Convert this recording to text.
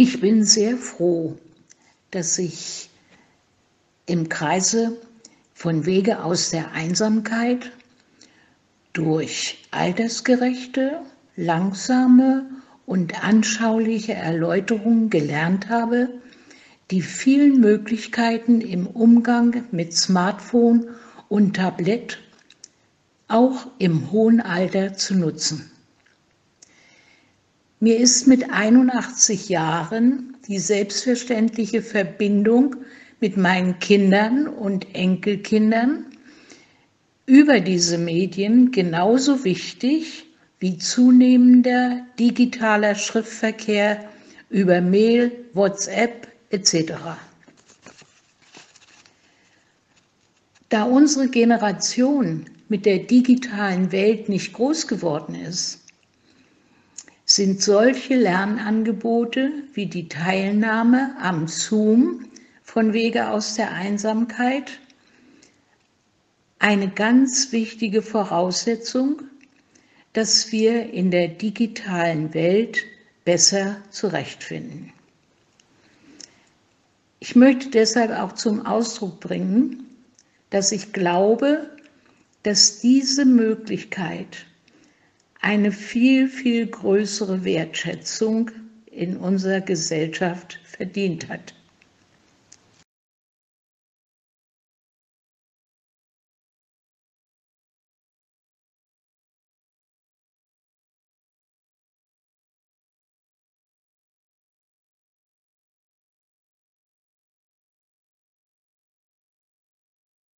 Ich bin sehr froh, dass ich im Kreise von Wege aus der Einsamkeit durch altersgerechte, langsame und anschauliche Erläuterungen gelernt habe, die vielen Möglichkeiten im Umgang mit Smartphone und Tablett auch im hohen Alter zu nutzen. Mir ist mit 81 Jahren die selbstverständliche Verbindung mit meinen Kindern und Enkelkindern über diese Medien genauso wichtig wie zunehmender digitaler Schriftverkehr über Mail, WhatsApp etc. Da unsere Generation mit der digitalen Welt nicht groß geworden ist, sind solche Lernangebote wie die Teilnahme am Zoom von Wege aus der Einsamkeit eine ganz wichtige Voraussetzung, dass wir in der digitalen Welt besser zurechtfinden. Ich möchte deshalb auch zum Ausdruck bringen, dass ich glaube, dass diese Möglichkeit eine viel, viel größere Wertschätzung in unserer Gesellschaft verdient hat.